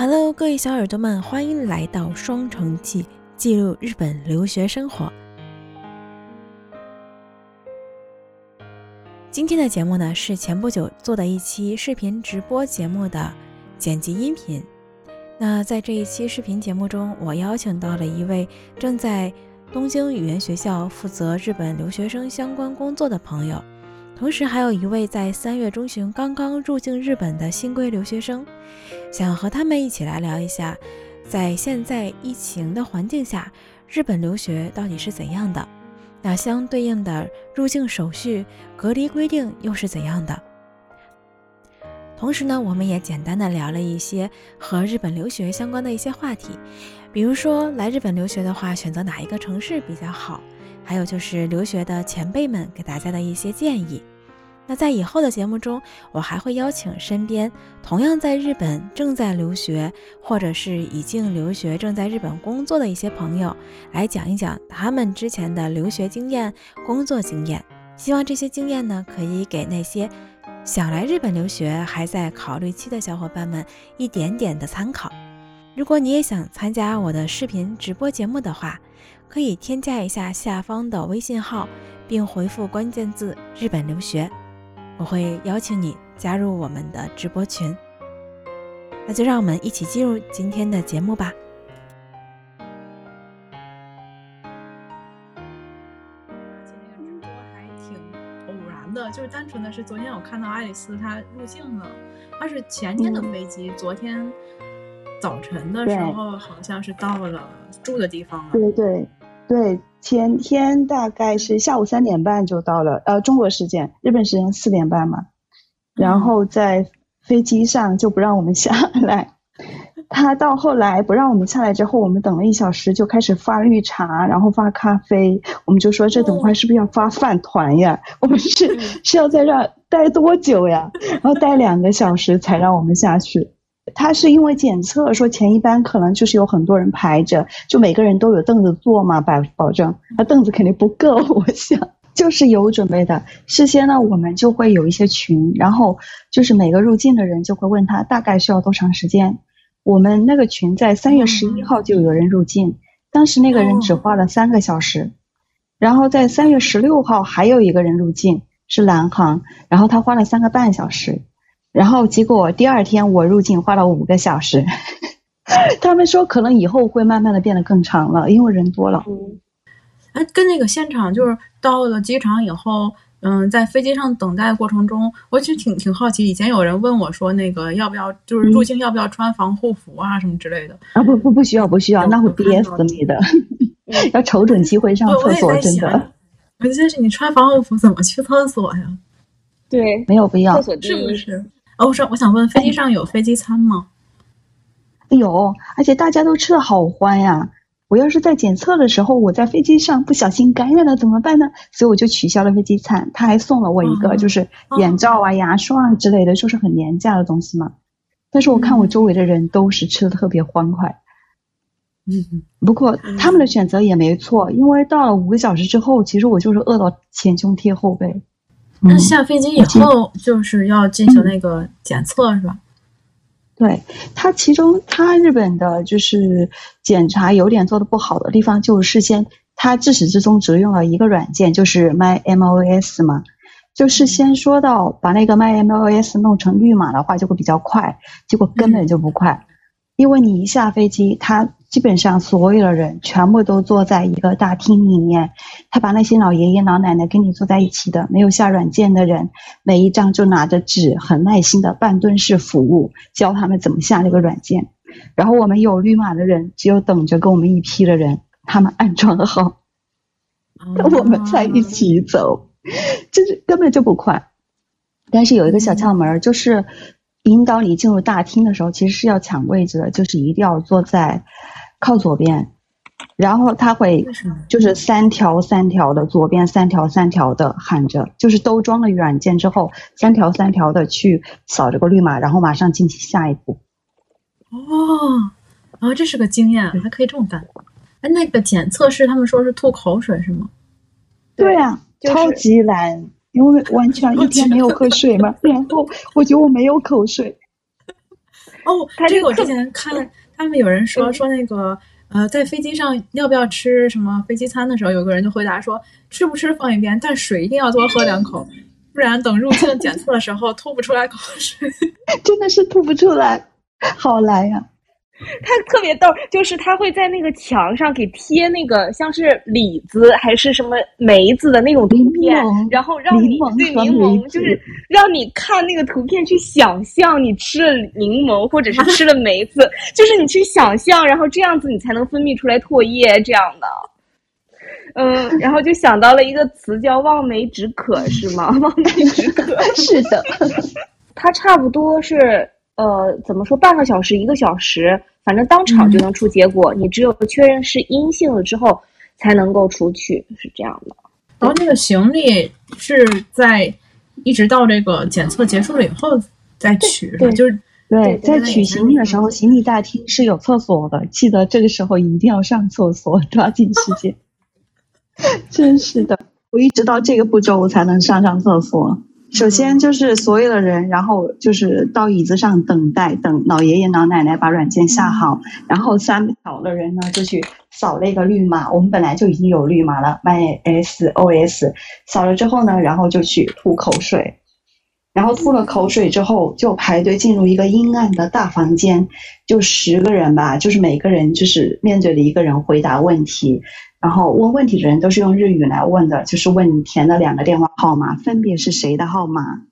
Hello，各位小耳朵们，欢迎来到双城记，记录日本留学生活。今天的节目呢，是前不久做的一期视频直播节目的剪辑音频。那在这一期视频节目中，我邀请到了一位正在东京语言学校负责日本留学生相关工作的朋友。同时，还有一位在三月中旬刚刚入境日本的新规留学生，想和他们一起来聊一下，在现在疫情的环境下，日本留学到底是怎样的？那相对应的入境手续、隔离规定又是怎样的？同时呢，我们也简单的聊了一些和日本留学相关的一些话题，比如说来日本留学的话，选择哪一个城市比较好？还有就是留学的前辈们给大家的一些建议。那在以后的节目中，我还会邀请身边同样在日本正在留学，或者是已经留学正在日本工作的一些朋友，来讲一讲他们之前的留学经验、工作经验。希望这些经验呢，可以给那些想来日本留学还在考虑期的小伙伴们一点点的参考。如果你也想参加我的视频直播节目的话，可以添加一下下方的微信号，并回复关键字“日本留学”。我会邀请你加入我们的直播群，那就让我们一起进入今天的节目吧。今天直播还挺偶然的，就是单纯的是昨天我看到爱丽丝她入境了，她是前天的飞机，昨天早晨的时候好像是到了住的地方了。对对对。前天大概是下午三点半就到了，呃，中国时间，日本时间四点半嘛。然后在飞机上就不让我们下来，他到后来不让我们下来之后，我们等了一小时就开始发绿茶，然后发咖啡，我们就说这等会是不是要发饭团呀？我们是是要在这待多久呀？然后待两个小时才让我们下去。他是因为检测说前一班可能就是有很多人排着，就每个人都有凳子坐嘛，保保证，那凳子肯定不够，我想就是有准备的。事先呢，我们就会有一些群，然后就是每个入境的人就会问他大概需要多长时间。我们那个群在三月十一号就有人入境，当时那个人只花了三个小时，然后在三月十六号还有一个人入境是南航，然后他花了三个半小时。然后结果第二天我入境花了五个小时，他们说可能以后会慢慢的变得更长了，因为人多了。嗯，哎，跟那个现场就是到了机场以后，嗯，在飞机上等待过程中，我其实挺挺好奇。以前有人问我说，那个要不要就是入境要不要穿防护服啊什么之类的啊？不不不需要不需要，那会憋死你的，要瞅准机会上厕所，真的。关键是你穿防护服怎么去厕所呀？对，没有必要，是不是？哦，我说我想问，飞机上有飞机餐吗？有，而且大家都吃的好欢呀！我要是在检测的时候，我在飞机上不小心感染了怎么办呢？所以我就取消了飞机餐，他还送了我一个，就是眼罩啊、牙刷啊之类的，就是很廉价的东西嘛。但是我看我周围的人都是吃的特别欢快。嗯，不过他们的选择也没错，因为到了五个小时之后，其实我就是饿到前胸贴后背。那下飞机以后就是要进行那个检测是吧？对，它其中它日本的就是检查有点做的不好的地方，就是事先它自始至终只用了一个软件，就是 My MOS 嘛，就事先说到把那个 My MOS 弄成绿码的话就会比较快，结果根本就不快，因为你一下飞机它。基本上所有的人全部都坐在一个大厅里面，他把那些老爷爷老奶奶跟你坐在一起的，没有下软件的人，每一张就拿着纸，很耐心的半蹲式服务，教他们怎么下那个软件。然后我们有绿码的人，只有等着跟我们一批的人，他们安装好，我们才一起走，就是根本就不快。但是有一个小窍门，就是引导你进入大厅的时候，其实是要抢位置的，就是一定要坐在。靠左边，然后他会就是三条三条的，左边三条三条的喊着，就是都装了软件之后，三条三条的去扫这个绿码，然后马上进行下一步。哦，啊，这是个经验，还可以这么干。哎，那个检测是他们说是吐口水是吗？对啊，超级难，因为完全一天没有喝水嘛。然后我觉得我没有口水。哦，这个我之前看他们有人说说那个呃，在飞机上要不要吃什么飞机餐的时候，有个人就回答说吃不吃放一边，但水一定要多喝两口，不然等入境检测的时候吐不出来口水。真的是吐不出来，好难呀！他特别逗，就是他会在那个墙上给贴那个像是李子还是什么梅子的那种图片，然后让你对柠檬，就是让你看那个图片去想象你吃了柠檬或者是吃了梅子，就是你去想象，然后这样子你才能分泌出来唾液这样的。嗯，然后就想到了一个词叫望梅止渴，是吗？望梅止渴，是的，它差不多是呃，怎么说，半个小时一个小时。反正当场就能出结果，你只有确认是阴性了之后，才能够出去，是这样的。然后那个行李是在一直到这个检测结束了以后再取，对就是对，在取行李的时候，行李大厅是有厕所的，记得这个时候一定要上厕所，抓紧时间。真是的，我一直到这个步骤我才能上上厕所。首先就是所有的人，然后就是到椅子上等待，等老爷爷老奶奶把软件下好，然后三小的人呢就去扫那个绿码。我们本来就已经有绿码了，MySOS，扫了之后呢，然后就去吐口水，然后吐了口水之后就排队进入一个阴暗的大房间，就十个人吧，就是每个人就是面对着一个人回答问题。然后问问题的人都是用日语来问的，就是问你填的两个电话号码分别是谁的号码，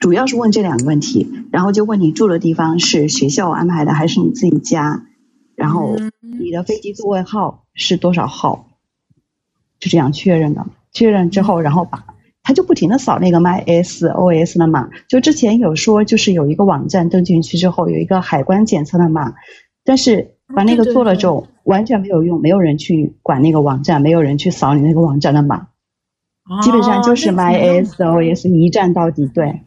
主要是问这两个问题。然后就问你住的地方是学校安排的还是你自己家，然后你的飞机座位号是多少号，就这样确认的。确认之后，然后把他就不停的扫那个 MySOS 的码。就之前有说，就是有一个网站登进去之后有一个海关检测的码，但是。把那个做了之后，完全没有用，没有人去管那个网站，没有人去扫你那个网站的码，基本上就是 MySOS 一站到底，对，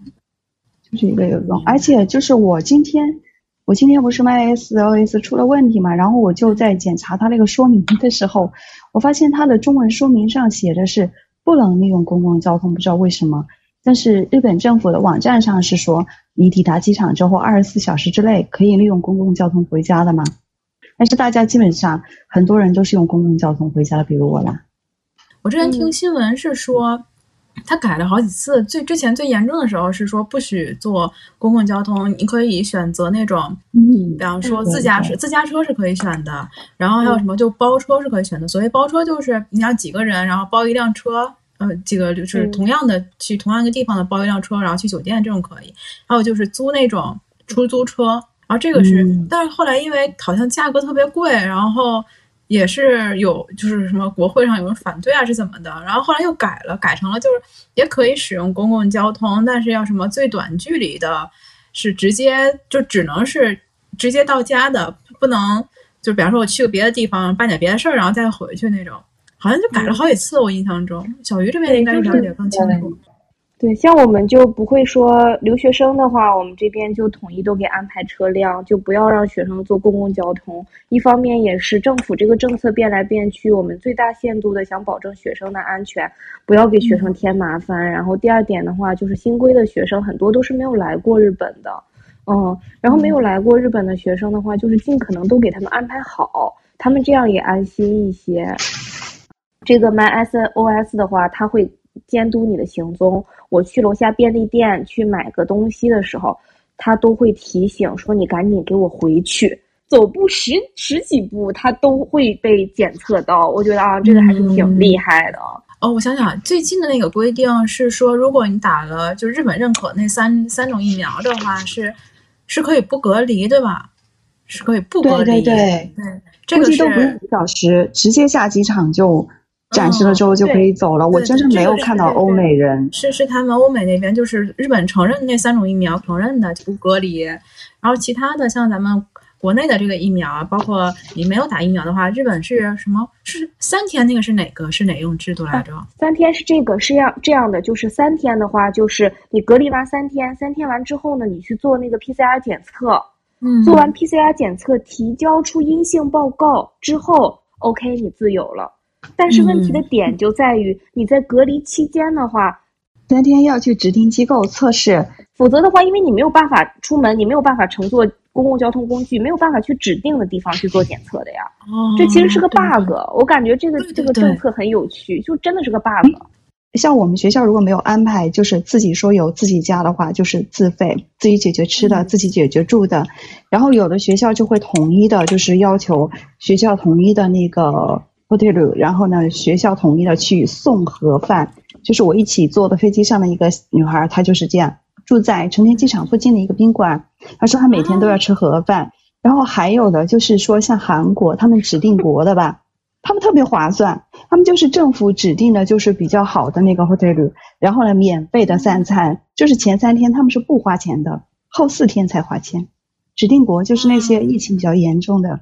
就是一个有用。而且就是我今天，我今天不是 MySOS 出了问题嘛，然后我就在检查它那个说明的时候，我发现它的中文说明上写的是不能利用公共交通，不知道为什么。但是日本政府的网站上是说，你抵达机场之后二十四小时之内可以利用公共交通回家的嘛？但是大家基本上很多人都是用公共交通回家的，比如我啦。我之前听新闻是说，他改了好几次。最之前最严重的时候是说不许坐公共交通，你可以选择那种，嗯比方说自驾驶，自驾车是可以选的。然后还有什么就包车是可以选的。所谓包车就是你要几个人，然后包一辆车，呃，这个就是同样的去同样一个地方的包一辆车，然后去酒店这种可以。还有就是租那种出租车。然后这个是，但是后来因为好像价格特别贵，然后也是有就是什么国会上有人反对啊是怎么的，然后后来又改了，改成了就是也可以使用公共交通，但是要什么最短距离的，是直接就只能是直接到家的，不能就比方说我去个别的地方办点别的事儿，然后再回去那种，好像就改了好几次，我印象中，小鱼这边应该是了解更清楚。对，像我们就不会说留学生的话，我们这边就统一都给安排车辆，就不要让学生坐公共交通。一方面也是政府这个政策变来变去，我们最大限度的想保证学生的安全，不要给学生添麻烦。然后第二点的话，就是新规的学生很多都是没有来过日本的，嗯，然后没有来过日本的学生的话，就是尽可能都给他们安排好，他们这样也安心一些。这个 MySOS 的话，它会。监督你的行踪，我去楼下便利店去买个东西的时候，它都会提醒说你赶紧给我回去。走步十十几步，它都会被检测到。我觉得啊，这个还是挺厉害的。哦，我想想，最近的那个规定是说，如果你打了就日本认可那三三种疫苗的话，是是可以不隔离，对吧？是可以不隔离。对对对对，这个是都不用几小时，直接下机场就。展示了之后就可以走了。我真是没有看到欧美人。是是他们欧美那边就是日本承认那三种疫苗承认的不隔离，然后其他的像咱们国内的这个疫苗，包括你没有打疫苗的话，日本是什么？是三天那个是哪个？是哪种制度来着？三天是这个是这样这样的，就是三天的话，就是你隔离完三天，三天完之后呢，你去做那个 PCR 检测，嗯，做完 PCR 检测提交出阴性报告之后，OK，你自由了。但是问题的点就在于，你在隔离期间的话，三天要去指定机构测试否则的话，因为你没有办法出门，你没有办法乘坐公共交通工具，没有办法去指定的地方去做检测的呀。哦，这其实是个 bug，我感觉这个这个政策很有趣，就真的是个 bug。像我们学校如果没有安排，就是自己说有自己家的话，就是自费，自己解决吃的，嗯自己解决住的。然后有的学校就会统一的，就是要求学校统一的那个 hotel，然后呢，学校统一的去送盒饭。就是我一起坐的飞机上的一个女孩，她就是这样，住在成田机场附近的一个宾馆。她说她每天都要吃盒饭。然后还有的就是说像韩国，他们指定国的吧，他们特别划算，他们就是政府指定的，就是比较好的那个 hotel，然后呢，免费的三餐，就是前三天他们是不花钱的，后四天才花钱。指定国就是那些疫情比较严重的，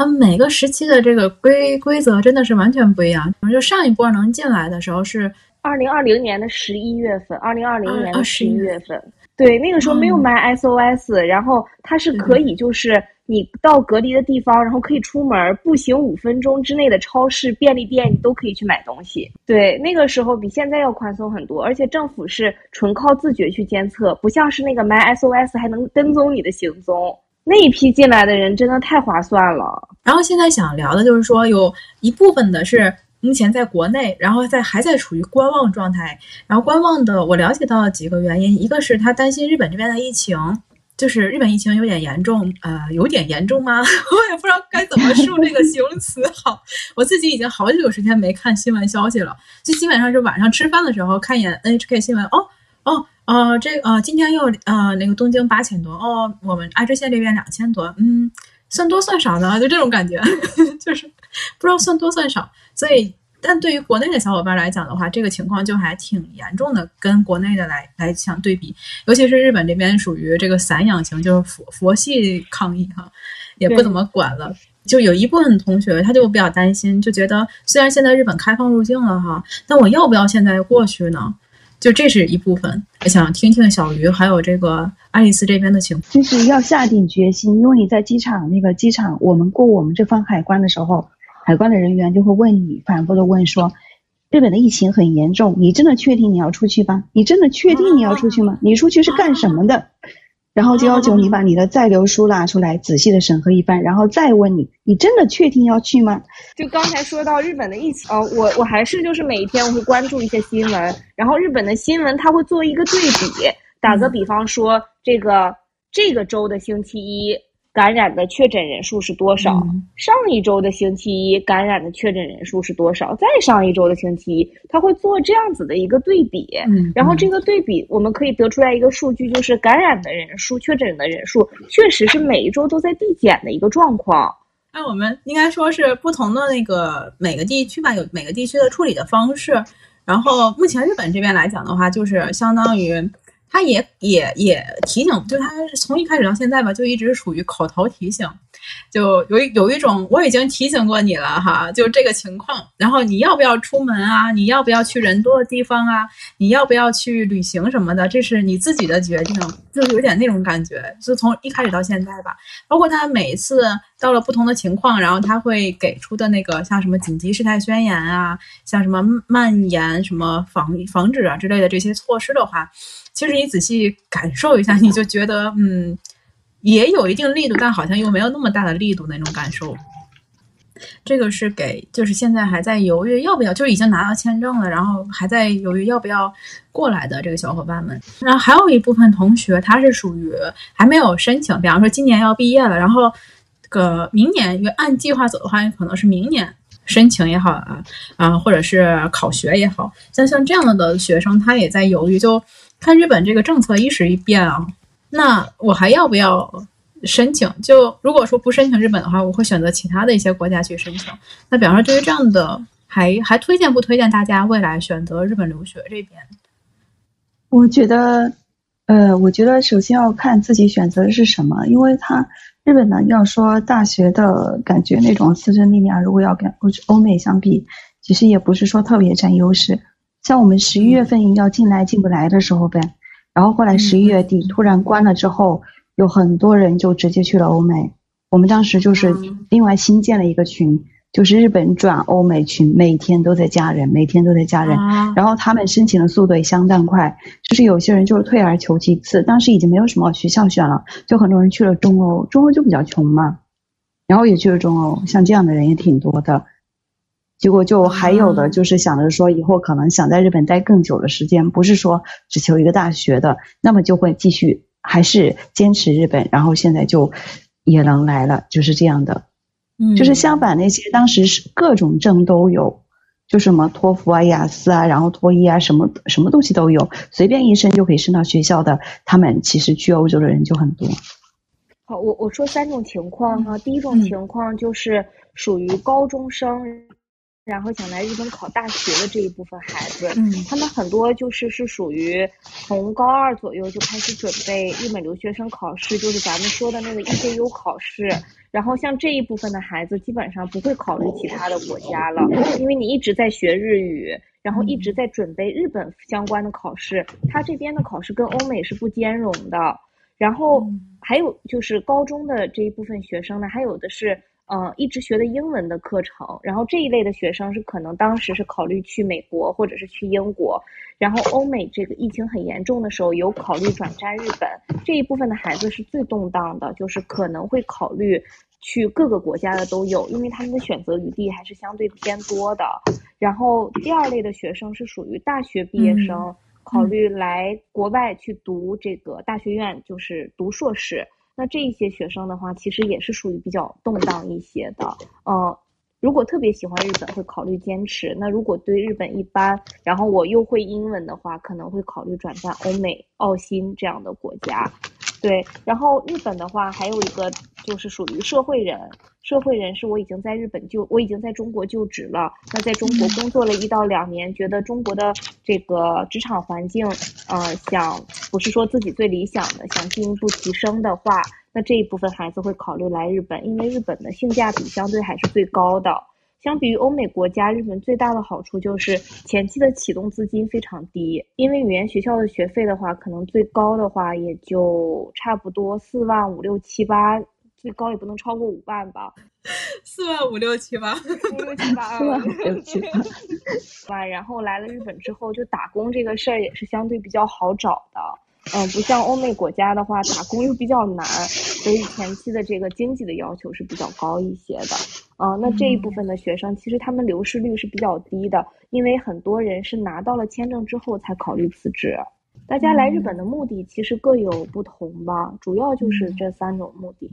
他们每个时期的这个规规则真的是完全不一样。就上一波能进来的时候是二零二零年的十一月份，二零二零年的啊十一11月份，对，那个时候没有嗯 My SOS，、然后它是可以就是你到隔离的地方，然后可以出门，步行五分钟之内的超市、便利店，你都可以去买东西。对，那个时候比现在要宽松很多，而且政府是纯靠自觉去监测，不像是那个 My SOS 还能跟踪你的行踪。那一批进来的人真的太划算了。然后现在想聊的就是说，有一部分的是目前在国内，然后在还在处于观望状态。然后观望的，我了解到了几个原因，一个是他担心日本这边的疫情，就是日本疫情有点严重，呃，有点严重吗？我也不知道该怎么说这个形容词好。我自己已经好久时间没看新闻消息了，就基本上是晚上吃饭的时候看一眼 NHK 新闻，哦哦。呃，这呃，今天又呃那个东京八千多哦，我们爱知县这边两千多，嗯，算多算少呢，就这种感觉，就是不知道算多算少。所以，但对于国内的小伙伴来讲的话，这个情况就还挺严重的，跟国内的来来相对比，尤其是日本这边属于这个散养型，就是佛佛系抗议哈，也不怎么管了。就有一部分同学他就比较担心，就觉得虽然现在日本开放入境了哈，但我要不要现在过去呢？就这是一部分，我想听听小鱼还有这个爱丽丝这边的情况。就是要下定决心，因为你在机场那个机场，我们过我们这方海关的时候，海关的人员就会问你，反复的问说，日本的疫情很严重，你真的确定你要出去吗？你真的确定你要出去吗？你出去是干什么的？然后就要求你把你的在留书拿出来，仔细的审核一番，然后再问你，你真的确定要去吗？就刚才说到日本的疫情，呃，我我还是就是每一天我会关注一些新闻，然后日本的新闻它会做一个对比，打个比方说，这个这个周的星期一感染的确诊人数是多少？嗯上一周的星期一感染的确诊人数是多少？再上一周的星期一，它会做这样子的一个对比。嗯，然后这个对比，我们可以得出来一个数据，就是感染的人数、确诊的人数，确实是每一周都在递减的一个状况。那我们应该说是不同的那个每个地区吧，有每个地区的处理的方式。然后目前日本这边来讲的话，就是相当于他也也也提醒，就他从一开始到现在吧，就一直属于口头提醒，就有有一种我已经提醒过你了哈，就这个情况。然后你要不要出门啊？你要不要去人多的地方啊？你要不要去旅行什么的？这是你自己的决定，就有点那种感觉。就从一开始到现在吧，包括他每一次到了不同的情况，然后他会给出的那个像什么紧急事态宣言啊，像什么蔓延、什么防防止啊之类的这些措施的话，其实你仔细感受一下，你就觉得嗯，也有一定力度，但好像又没有那么大的力度那种感受。这个是给就是现在还在犹豫要不要，就是已经拿到签证了，然后还在犹豫要不要过来的这个小伙伴们。然后还有一部分同学他是属于还没有申请，比方说今年要毕业了，然后个明年因为按计划走的话，可能是明年申请也好啊啊，或者是考学也好，像像这样的学生，他也在犹豫，就看日本这个政策一时一变啊，那我还要不要？申请就如果说不申请日本的话，我会选择其他的一些国家去申请。那比方说，对于这样的，还还推荐不推荐大家未来选择日本留学这边？我觉得，呃，我觉得首先要看自己选择的是什么，因为它日本呢，要说大学的感觉那种师生力量，如果要跟欧欧美相比，其实也不是说特别占优势。像我们十一月份要进来进不来的时候呗，然后后来十一月底突然关了之后，有很多人就直接去了欧美。我们当时就是另外新建了一个群，就是日本转欧美群，每天都在加人，每天都在加人。啊然后他们申请的速度也相当快，就是有些人就是退而求其次，当时已经没有什么学校选了，就很多人去了中欧，中欧就比较穷嘛，然后也去了中欧，像这样的人也挺多的。结果就还有的啊就是想着说以后可能想在日本待更久的时间，不是说只求一个大学的，那么就会继续还是坚持日本，然后现在就也能来了，就是这样的。嗯就是相反那些当时是各种证都有，就什么托福啊、雅思啊，然后托一啊，什么什么东西都有，随便一申就可以申到学校的。他们其实去欧洲的人就很多。好，我我说三种情况哈。第一种嗯情况就是属于高中生，然后想来日本考大学的这一部分孩子，嗯他们很多就是是属于从高二左右就开始准备日本留学生考试，就是咱们说的那个 EJU 考试。然后像这一部分的孩子，基本上不会考虑其他的国家了，因为你一直在学日语，然后一直在准备日本相关的考试，他这边的考试跟欧美是不兼容的。然后嗯还有就是高中的这一部分学生呢，还有的是呃一直学的英文的课程，然后这一类的学生是可能当时是考虑去美国或者是去英国，然后欧美这个疫情很严重的时候，有考虑转战日本这一部分的孩子是最动荡的，就是可能会考虑去各个国家的都有，因为他们的选择余地还是相对偏多的。然后第二类的学生是属于大学毕业生。嗯考虑来国外去读这个大学院，就是读硕士。那这一些学生的话，其实也是属于比较动荡一些的。呃，如果特别喜欢日本，会考虑坚持；那如果对日本一般，然后我又会英文的话，可能会考虑转战欧美、澳新这样的国家。对，然后日本的话，还有一个就是属于社会人，社会人是我已经在日本就我已经在中国就职了，那在中国工作了一到两年，觉得中国的这个职场环境，呃，想不是说自己最理想的，想进一步提升的话，那这一部分孩子会考虑来日本，因为日本的性价比相对还是最高的。相比于欧美国家，日本最大的好处就是前期的启动资金非常低，因为语言学校的学费的话，可能最高的话也就差不多四万五六七八，最高也不能超过五万吧，四万五六七八，五六七八，四万五六七八吧。然后来了日本之后，就打工这个事儿也是相对比较好找的。嗯，不像欧美国家的话，打工又比较难，所以前期的这个经济的要求是比较高一些的。嗯，那这一部分的学生，其实他们流失率是比较低的，因为很多人是拿到了签证之后才考虑辞职。大家来日本的目的其实各有不同吧，主要就是这三种目的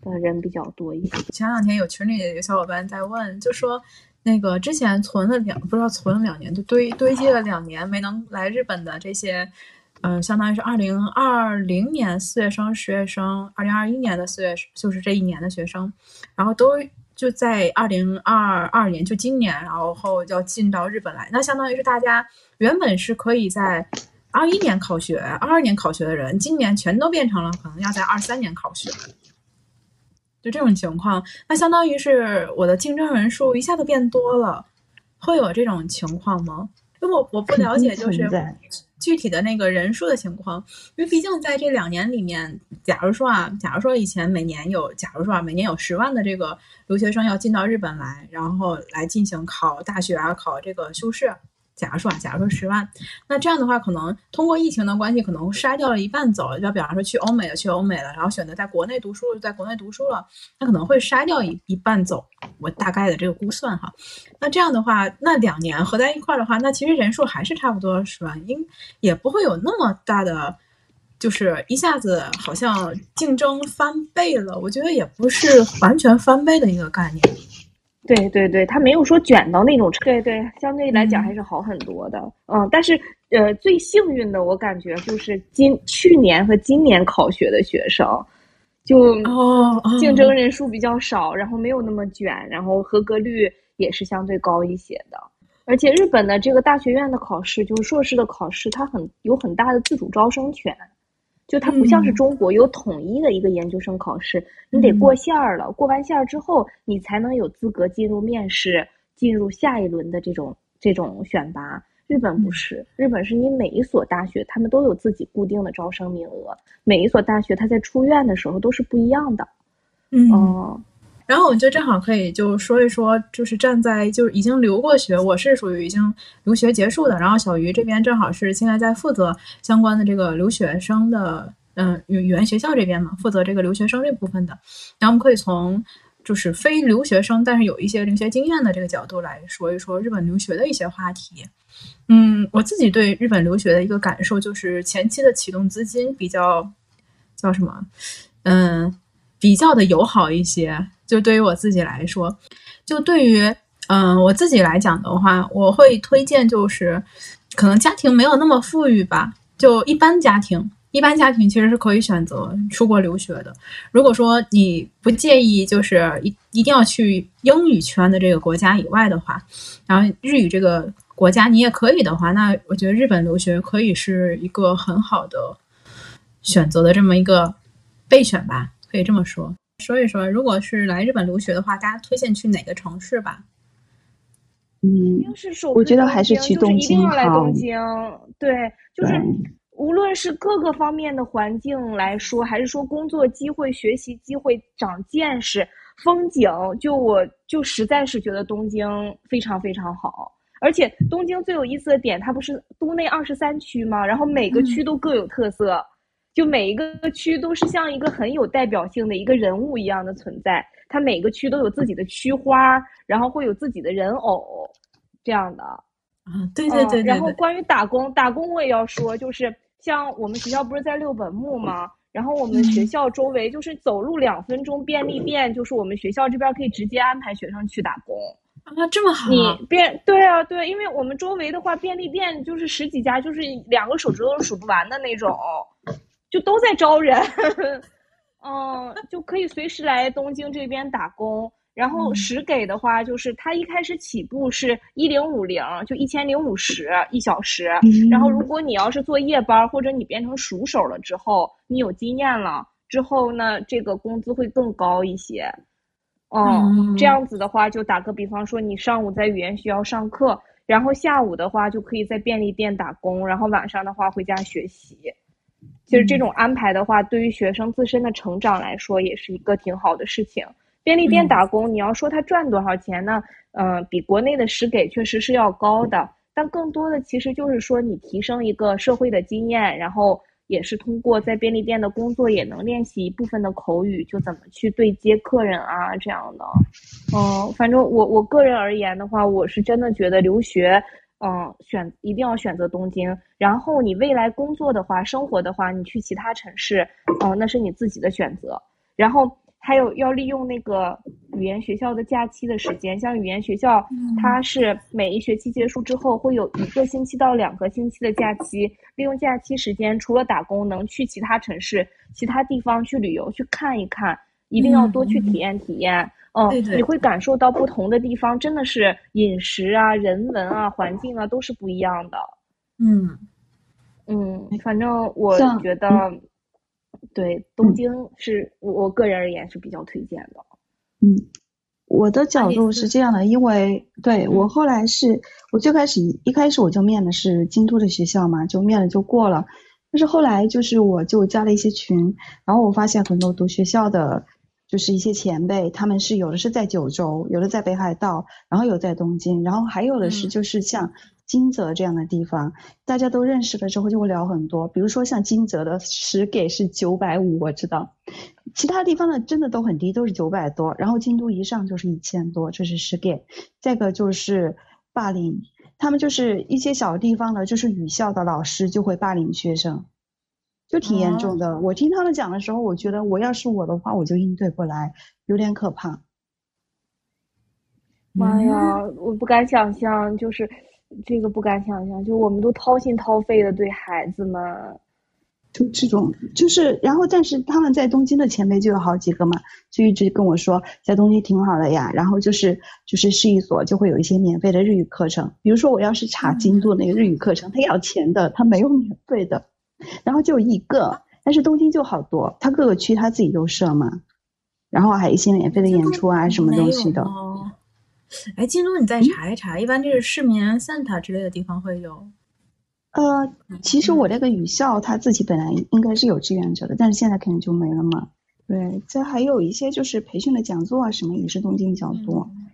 的人比较多一些。前两天有群里有小伙伴在问，就说那个之前存了两不知道存了两年，就堆堆积了两年没能来日本的这些，嗯、相当于是二零二零年四月生、十月生，二零二一年的四月就是这一年的学生，然后都就在二零二二年，就今年，然后要进到日本来，那相当于是大家原本是可以在。二一年考学、二二年考学的人，今年全都变成了可能要在二三年考学。就这种情况，那相当于是我的竞争人数一下子变多了，会有这种情况吗？因为我我不了解，就是具体的那个人数的情况，因为毕竟在这两年里面，假如说啊，假如说以前每年有，假如说啊，每年有十万的这个留学生要进到日本来，然后来进行考大学啊，考这个修士。假如说啊，假如说十万，那这样的话，可能通过疫情的关系，可能筛掉了一半走，就比方说去欧美的去欧美了，然后选择在国内读书就在国内读书了，那可能会筛掉一一半走，我大概的这个估算哈。那这样的话，那两年合在一块儿的话，那其实人数还是差不多十万，应也不会有那么大的，就是一下子好像竞争翻倍了。我觉得也不是完全翻倍的一个概念。对对对，他没有说卷到那种程度，对对，相对来讲还是好很多的。嗯，但是呃，最幸运的我感觉就是今去年和今年考学的学生，就竞争人数比较少，然后没有那么卷，然后合格率也是相对高一些的。而且日本的这个大学院的考试，就是硕士的考试，它很有很大的自主招生权。就它不像是嗯中国有统一的一个研究生考试，你得过线儿了，过完线儿之后，你才能有资格进入面试，进入下一轮的这种这种选拔。日本不是，日本是你每一所大学，他们都有自己固定的招生名额，每一所大学它在出院的时候都是不一样的。嗯，嗯，然后我们就正好可以就说一说，就是站在就是已经留过学，我是属于已经留学结束的，然后小鱼这边正好是现在在负责相关的这个留学生的，嗯，语语言学校这边嘛，负责这个留学生这部分的，然后我们可以从就是非留学生，但是有一些留学经验的这个角度来说一说日本留学的一些话题。嗯，我自己对日本留学的一个感受就是前期的启动资金比较叫什么，嗯，比较的友好一些。就对于我自己来说，就对于嗯我自己来讲的话，我会推荐就是可能家庭没有那么富裕吧，就一般家庭，一般家庭其实是可以选择出国留学的。如果说你不介意就是一一定要去英语圈的这个国家以外的话，然后日语这个国家你也可以的话，那我觉得日本留学可以是一个很好的选择的这么一个备选吧，可以这么说。说一说，如果是来日本留学的话，大家推荐去哪个城市吧？嗯，是首我觉得还是去东京好。东京，对，就是无论是各个方面的环境来说，还是说工作机会、学习机会、长见识、风景，就我就实在是觉得东京非常非常好。而且东京最有意思的点，它不是都内二十三区吗？然后每个区都各有特色。就每一个区都是像一个很有代表性的一个人物一样的存在，它每个区都有自己的区花，然后会有自己的人偶，这样的。啊，对对对对。然后关于打工，打工我也要说，就是像我们学校不是在六本木吗？然后我们学校周围就是走路两分钟便利店，就是我们学校这边可以直接安排学生去打工。啊，这么好！你便对啊，对，因为我们周围的话，便利店就是十几家，就是两个手指头数不完的那种。就都在招人，嗯，就可以随时来东京这边打工。然后实给的话，就是他一开始起步是一零五零，就一千零五十一小时。然后如果你要是做夜班，或者你变成熟手了之后，你有经验了之后呢，这个工资会更高一些。嗯，这样子的话，就打个比方说，你上午在语言学校上课，然后下午的话就可以在便利店打工，然后晚上的话回家学习。其实这种安排的话，对于学生自身的成长来说，也是一个挺好的事情。便利店打工，你要说他赚多少钱呢？嗯，比国内的实给确实是要高的，但更多的其实就是说你提升一个社会的经验，然后也是通过在便利店的工作，也能练习一部分的口语，就怎么去对接客人啊这样的。嗯，反正我我个人而言的话，我是真的觉得留学。嗯，选一定要选择东京。然后你未来工作的话、生活的话，你去其他城市，嗯，那是你自己的选择。然后还有要利用那个语言学校的假期的时间，像语言学校，它是每一学期结束之后会有一个星期到两个星期的假期，利用假期时间，除了打工，能去其他城市、其他地方去旅游去看一看，一定要多去体验体验。嗯，你会感受到不同的地方，真的是饮食啊、人文啊、环境啊都是不一样的。嗯嗯，反正我觉得，对东京是我我个人而言是比较推荐的。嗯，我的角度是这样的，因为对我后来是我最开始一开始我就面的是京都的学校嘛，就面了就过了。但是后来就是我就加了一些群，然后我发现很多读学校的。就是一些前辈，他们是有的是在九州，有的在北海道，然后有在东京，然后还有的是就是像金泽这样的地方，大家都认识了之后就会聊很多。比如说像金泽的时给是九百五，我知道，其他地方的真的都很低，都是九百多，然后京都一上就是一千多，这是时给。再个就是霸凌，他们就是一些小地方的，就是语校的老师就会霸凌学生。就挺严重的。我听他们讲的时候，我觉得我要是我的话，我就应对不来，有点可怕。妈呀，我不敢想象，就是这个不敢想象，就我们都掏心掏肺的对孩子们，就这种，就是，然后但是他们在东京的前辈就有好几个嘛，就一直跟我说在东京挺好的呀。然后就是就是市一所就会有一些免费的日语课程，比如说我要是查京都那个日语课程，他要钱的，他没有免费的。然后就一个，但是东京就好多，它各个区它自己都设嘛，然后还有一些免费的演出啊什么东西的。哎，京都你再查一查，一般就是市民 Santa 之类的地方会有。呃，其实我这个语校它自己本来应该是有志愿者的，但是现在肯定就没了嘛。对，这还有一些就是培训的讲座啊什么也是东京比较多。嗯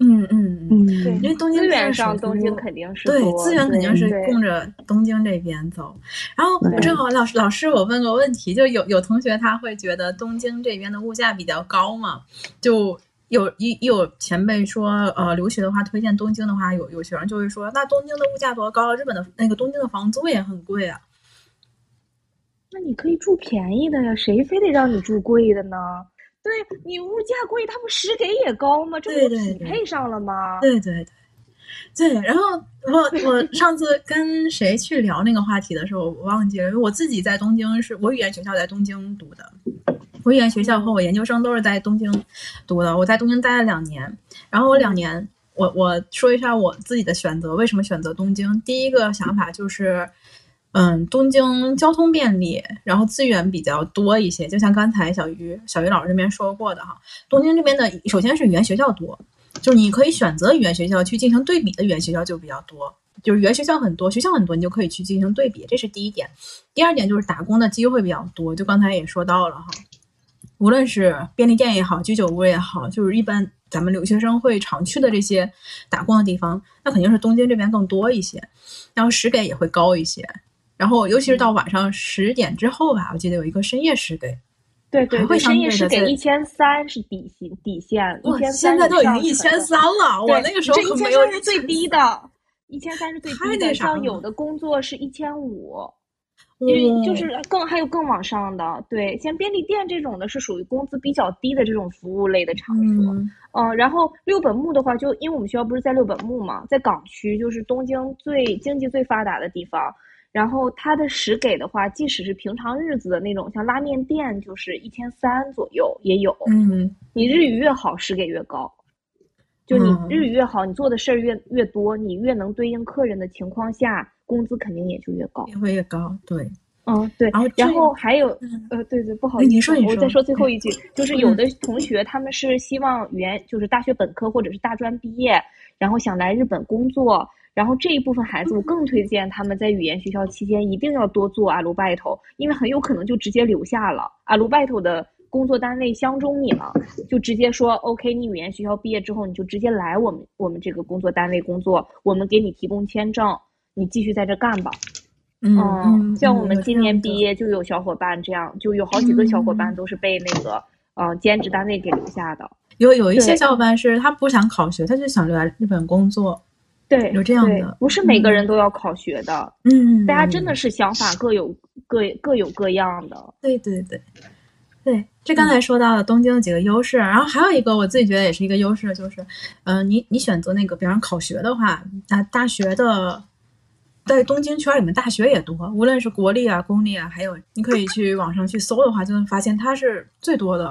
嗯嗯，对，因为东京资源上东京肯定是对资源肯定是供着东京这边走。然后我正好老师老师，我问个问题，就有有同学他会觉得东京这边的物价比较高嘛？就有一有前辈说，呃，留学的话推荐东京的话，有有学生就会说，那东京的物价多高？日本的那个东京的房租也很贵啊。那你可以住便宜的呀，谁非得让你住贵的呢？对你物价贵，他们食给也高吗？这不匹配上了吗？对对对，对。然后我我 上次跟谁去聊那个话题的时候，我忘记了，因为我自己在东京是，我语言学校在东京读的，我语言学校和我研究生都是在东京读的。我在东京待了两年，然后我两年，我我说一下我自己的选择，为什么选择东京？第一个想法就是。嗯，东京交通便利，然后资源比较多一些，就像刚才小鱼小鱼老师这边说过的哈，东京这边的首先是语言学校多，就是你可以选择语言学校去进行对比的语言学校就比较多，就是语言学校很多，学校很多，你就可以去进行对比，这是第一点。第二点就是打工的机会比较多，就刚才也说到了哈，无论是便利店也好，居酒屋也好，就是一般咱们留学生会常去的这些打工的地方，那肯定是东京这边更多一些，然后时给也会高一些。然后，尤其是到晚上十点之后吧，我记得有一个深夜时给，对对对，会深夜是对地在给一千三是底薪底线，一哇，千现在都已经一千三了，我那个时候这一千三是最低的，一千三是最低的，像有的工作是一千五。因嗯为就是更还有更往上的，对，像便利店这种的是属于工资比较低的这种服务类的场所，嗯嗯，然后六本木的话，就因为我们学校不是在六本木嘛，在港区，就是东京最经济最发达的地方。然后它的时给的话，即使是平常日子的那种，像拉面店，就是一千三左右也有。嗯你日语越好，时给越高。就你嗯日语越好，你做的事儿越越多，你越能对应客人的情况下，工资肯定也就越高。也会越高，对，嗯，对。然后然后还有嗯呃，对对，不好哎意思我再说最后一句，就是有嗯的同学他们是希望语言就是大学本科或者是大专毕业，然后想来日本工作，然后这一部分孩子我更推荐他们在语言学校期间一定要多做阿鲁拜头，因为很有可能就直接留下了阿鲁拜头的。工作单位相中你了，就直接说 OK，你语言学校毕业之后，你就直接来我们我们这个工作单位工作，我们给你提供签证，你继续在这干吧。嗯嗯，像我们今年毕业就有小伙伴这样，就有好几个小伙伴嗯都是被那个呃兼职单位给留下的。有有一些小伙伴是他不想考学，他就想留在日本工作，对，有这样的不是每个嗯人都要考学的，嗯，大家真的是想法各有各各有各样的。对对对，对，这刚才说到了东京的几个优势，然后还有一个我自己觉得也是一个优势，就是，嗯、你你选择那个，比方考学的话，那大学的。在东京圈里面，大学也多，无论是国立啊、公立啊，还有你可以去网上去搜的话，就能发现它是最多的。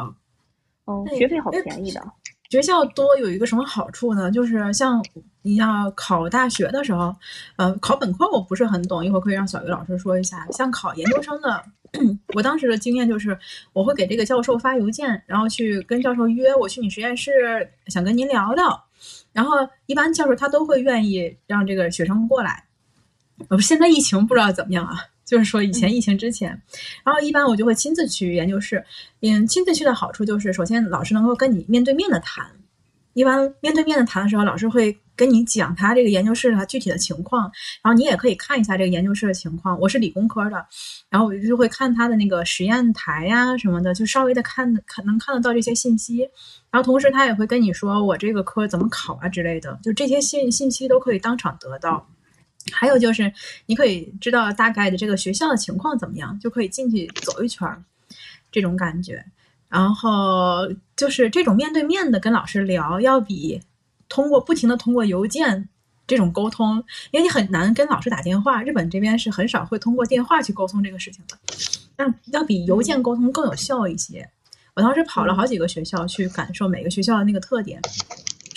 哦，学费好便宜的。学校多有一个什么好处呢？就是像你要考大学的时候，呃，考本科我不是很懂，一会儿可以让小鱼老师说一下。像考研究生的，我当时的经验就是，我会给这个教授发邮件，然后去跟教授约，我去你实验室，想跟您聊聊。然后一般教授他都会愿意让这个学生过来。呃，现在疫情不知道怎么样啊，就是说以前疫情之前，然后一般我就会亲自去研究室。嗯，亲自去的好处就是，首先老师能够跟你面对面的谈。一般面对面的谈的时候，老师会跟你讲他这个研究室它具体的情况，然后你也可以看一下这个研究室的情况。我是理工科的，然后我就会看他的那个实验台呀、什么的，就稍微的看看能看得到这些信息。然后同时他也会跟你说我这个科怎么考啊之类的，就这些信信息都可以当场得到。还有就是，你可以知道大概的这个学校的情况怎么样，就可以进去走一圈儿，这种感觉。然后就是这种面对面的跟老师聊，要比通过不停的通过邮件这种沟通，因为你很难跟老师打电话，日本这边是很少会通过电话去沟通这个事情的，但要比邮件沟通更有效一些。我当时跑了好几个学校去感受每个学校的那个特点，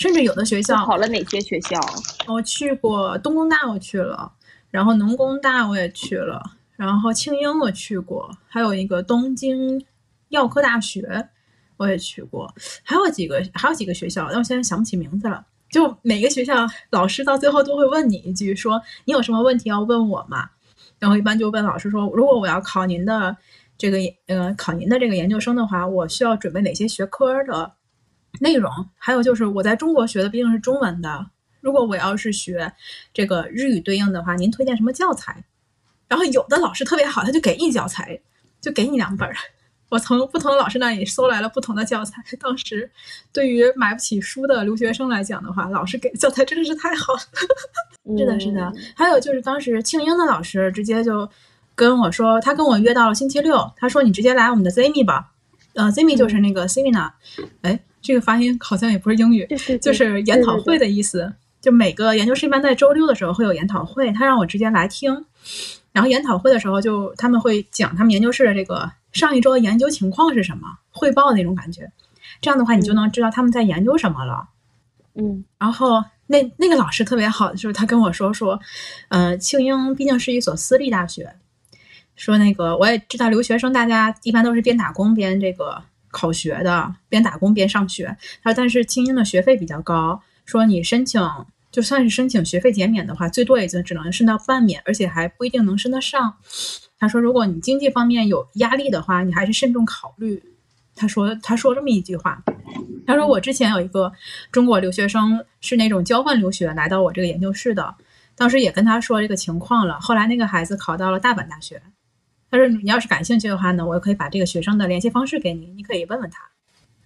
甚至有的学校考了哪些学校？我去过东工大，我去了，然后农工大我也去了，然后庆英我去过，还有一个东京药科大学我也去过，还有几个还有几个学校，但我现在想不起名字了。就每个学校老师到最后都会问你一句，说你有什么问题要问我吗？然后一般就问老师说，如果我要考您的这个呃考您的这个研究生的话，我需要准备哪些学科的内容？还有就是我在中国学的毕竟是中文的，如果我要是学这个日语对应的话，您推荐什么教材？然后有的老师特别好，他就给你教材，就给你两本儿。我从不同的老师那里搜来了不同的教材。当时对于买不起书的留学生来讲的话，老师给教材真的是太好了。是的，是的。还有就是当时庆英的老师直接就跟我说，他跟我约到了星期六，他说你直接来我们的 Zimi 吧。呃，Zimi 就是那个 Seminar，哎，这个发音好像也不是英语，就是研讨会的意思。就每个研究生一般在周六的时候会有研讨会，他让我直接来听。然后研讨会的时候，就他们会讲他们研究室的这个。上一周的研究情况是什么？汇报的那种感觉，这样的话你就能知道他们在研究什么了。嗯，然后那那个老师特别好，就是他跟我说说，呃，庆英毕竟是一所私立大学，说那个我也知道留学生大家一般都是边打工边这个考学的，边打工边上学。他说，但是清英的学费比较高，说你申请就算是申请学费减免的话，最多也就只能申到半免，而且还不一定能申得上。他说：“如果你经济方面有压力的话，你还是慎重考虑。”他说：“他说这么一句话。他说我之前有一个中国留学生是那种交换留学来到我这个研究室的，当时也跟他说这个情况了。后来那个孩子考到了大阪大学。他说你要是感兴趣的话呢，我可以把这个学生的联系方式给你，你可以问问他。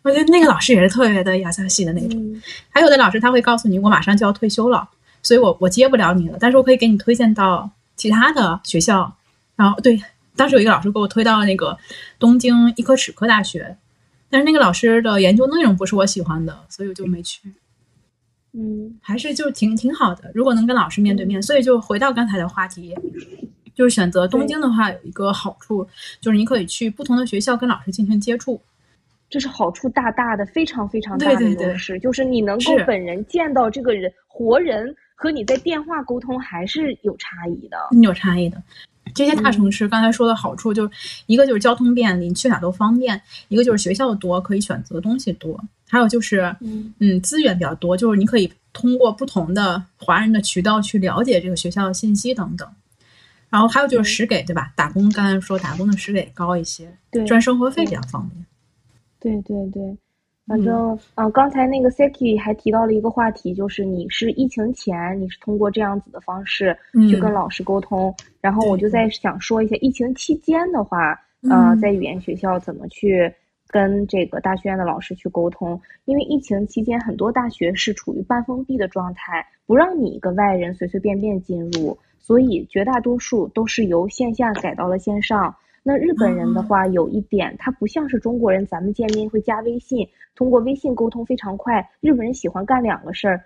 我觉得那个老师也是特别的亚萨西的那种。还有的老师他会告诉你，我马上就要退休了，所以我我接不了你了，但是我可以给你推荐到其他的学校。”然后对，当时有一个老师给我推到了那个东京医科齿科大学，但是那个老师的研究内容不是我喜欢的，所以我就没去。嗯，还是就挺挺好的，如果能跟老师面对面。所以就回到刚才的话题，就是选择东京的话有一个好处，就是你可以去不同的学校跟老师进行接触，这是好处大大的，非常非常大的优势，就是你能够本人见到这个人活人，和你在电话沟通还是有差异的，有差异的。这些大城市刚才说的好处，就是一个就是交通便利，去哪都方便；一个就是学校多，可以选择东西多；还有就是，嗯，资源比较多，就是你可以通过不同的华人的渠道去了解这个学校的信息等等。然后还有就是时给，对吧？打工刚才说打工的时给高一些，对，赚生活费比较方便。对对对。反正，嗯，刚才那个 Saki 还提到了一个话题，就是你是疫情前，你是通过这样子的方式去跟老师沟通，然后我就在想说一下，疫情期间的话，呃，在语言学校怎么去跟这个大学院的老师去沟通？因为疫情期间很多大学是处于半封闭的状态，不让你一个外人随随便便进入，所以绝大多数都是由线下改到了线上。那日本人的话，有一点，他不像是中国人，咱们见面会加微信，通过微信沟通非常快。日本人喜欢干两个事儿，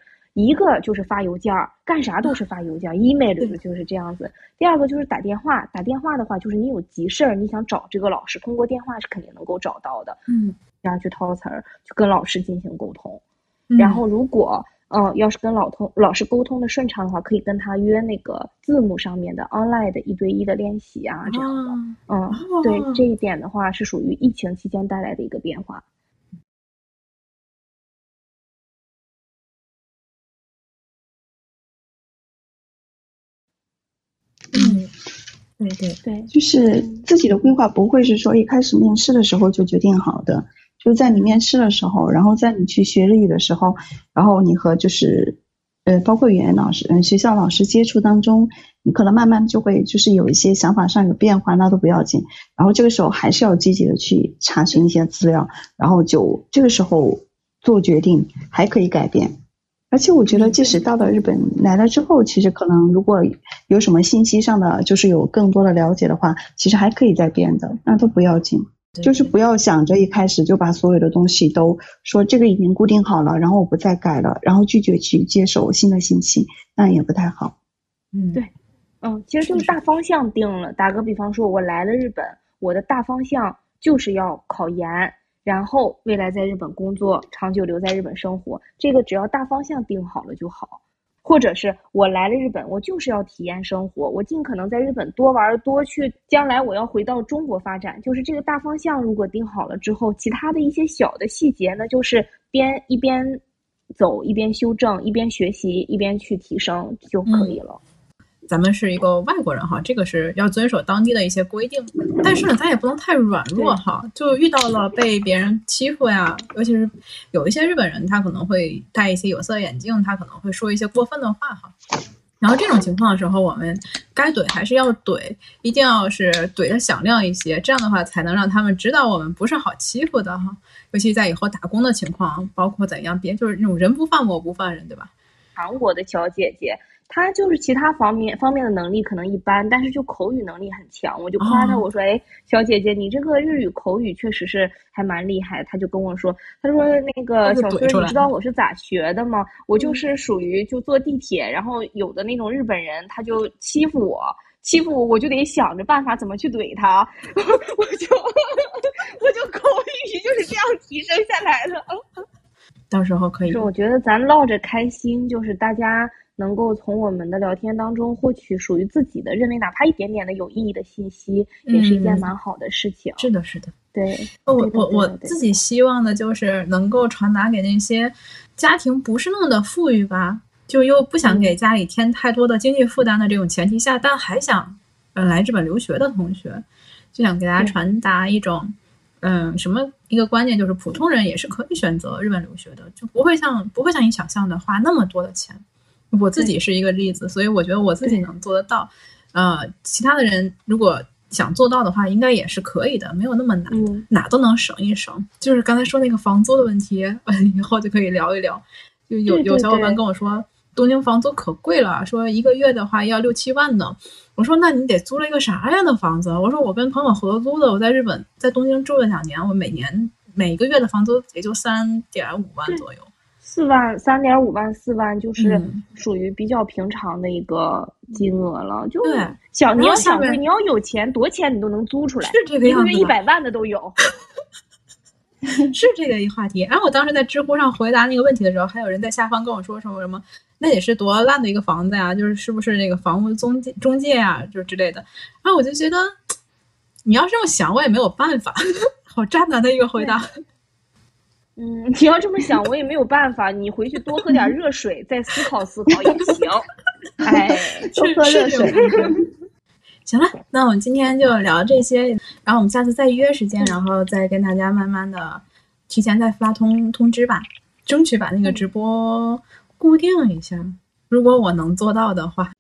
一个就是发邮件，干啥都是发邮件，email 就是这样子。第二个就是打电话，打电话的话，就是你有急事儿，你想找这个老师，通过电话是肯定能够找到的。嗯，然后去掏词儿，去跟老师进行沟通。然后如果。嗯，要是跟老通老师沟通的顺畅的话，可以跟他约那个字幕上面的 online 的一对一的练习啊，这样的。嗯，对这一点的话，是属于疫情期间带来的一个变化。对对对，就是自己的规划不会是说一开始面试的时候就决定好的。就是在你面试的时候，然后在你去学日语的时候，然后你和就是，呃，包括语言老师、嗯，学校老师接触当中，你可能慢慢就会就是有一些想法上有变化，那都不要紧。然后这个时候还是要积极的去查询一些资料，然后就这个时候做决定还可以改变。而且我觉得，即使到了日本来了之后，其实可能如果有什么信息上的就是有更多的了解的话，其实还可以再变的，那都不要紧。就是不要想着一开始就把所有的东西都说这个已经固定好了，然后我不再改了，然后拒绝去接受新的信息，那也不太好。嗯，对，嗯，其实就是大方向定了。打个比方说，我来了日本，我的大方向就是要考研，然后未来在日本工作，长久留在日本生活。这个只要大方向定好了就好。或者是我来了日本，我就是要体验生活，我尽可能在日本多玩多去。将来我要回到中国发展，就是这个大方向如果定好了之后，其他的一些小的细节呢，就是边一边走一边修正，一边学习一边去提升就可以了。咱们是一个外国人哈，这个是要遵守当地的一些规定。但是呢，咱也不能太软弱哈，就遇到了被别人欺负呀，尤其是有一些日本人，他可能会戴一些有色眼镜，他可能会说一些过分的话哈。然后这种情况的时候，我们该怼还是要怼，一定要是怼的响亮一些，这样的话才能让他们知道我们不是好欺负的哈。尤其在以后打工的情况，包括怎样，别就是那种人不犯我不犯人，对吧？韩国的小姐姐。他就是其他方面方面的能力可能一般，但是就口语能力很强。我就夸他，我说：“哎，小姐姐，你这个日语口语确实是还蛮厉害。”他就跟我说：“他说那个小孙，你知道我是咋学的吗？我就是属于就坐地铁，然后有的那种日本人他就欺负我，欺负我，我就得想着办法怎么去怼他。我就我就口语就是这样提升下来的。到时候可以。是我觉得咱唠着开心，就是大家。能够从我们的聊天当中获取属于自己的、认为哪怕一点点的有意义的信息，也是一件蛮好的事情。是的，是的，对。我我我自己希望的就是能够传达给那些家庭不是那么的富裕吧，就又不想给家里添太多的经济负担的这种前提下，但还想呃来日本留学的同学，就想给大家传达一种嗯什么一个观念，就是普通人也是可以选择日本留学的，就不会像不会像你想象的花那么多的钱。我自己是一个例子，所以我觉得我自己能做得到。呃，其他的人如果想做到的话，应该也是可以的，没有那么难，哪都能省一省。就是刚才说那个房租的问题，以后就可以聊一聊。就有有小伙伴跟我说，东京房租可贵了，说一个月的话要六七万呢。我说那你得租了一个啥样的房子？我说我跟朋友合租的，我在日本在东京住了两年，我每年每个月的房租也就三点五万左右。四万三点五万四万就是属于比较平常的一个金额了，就想你要想你要有钱，多钱你都能租出来，是这个样子，一百万的都有，是这个一话题。然后我当时在知乎上回答那个问题的时候，还有人在下方跟我说什么什么，那也是多烂的一个房子呀，就是是不是那个房屋中介中介啊，就是之类的。然后我就觉得，你要是这么想，我也没有办法，好渣男的一个回答。嗯，你要这么想，我也没有办法。你回去多喝点热水，再思考思考也行。哎，多喝热水。行了，那我们今天就聊这些，然后我们下次再约时间，然后再跟大家慢慢的提前再发通通知吧，争取把那个直播固定一下。如果我能做到的话。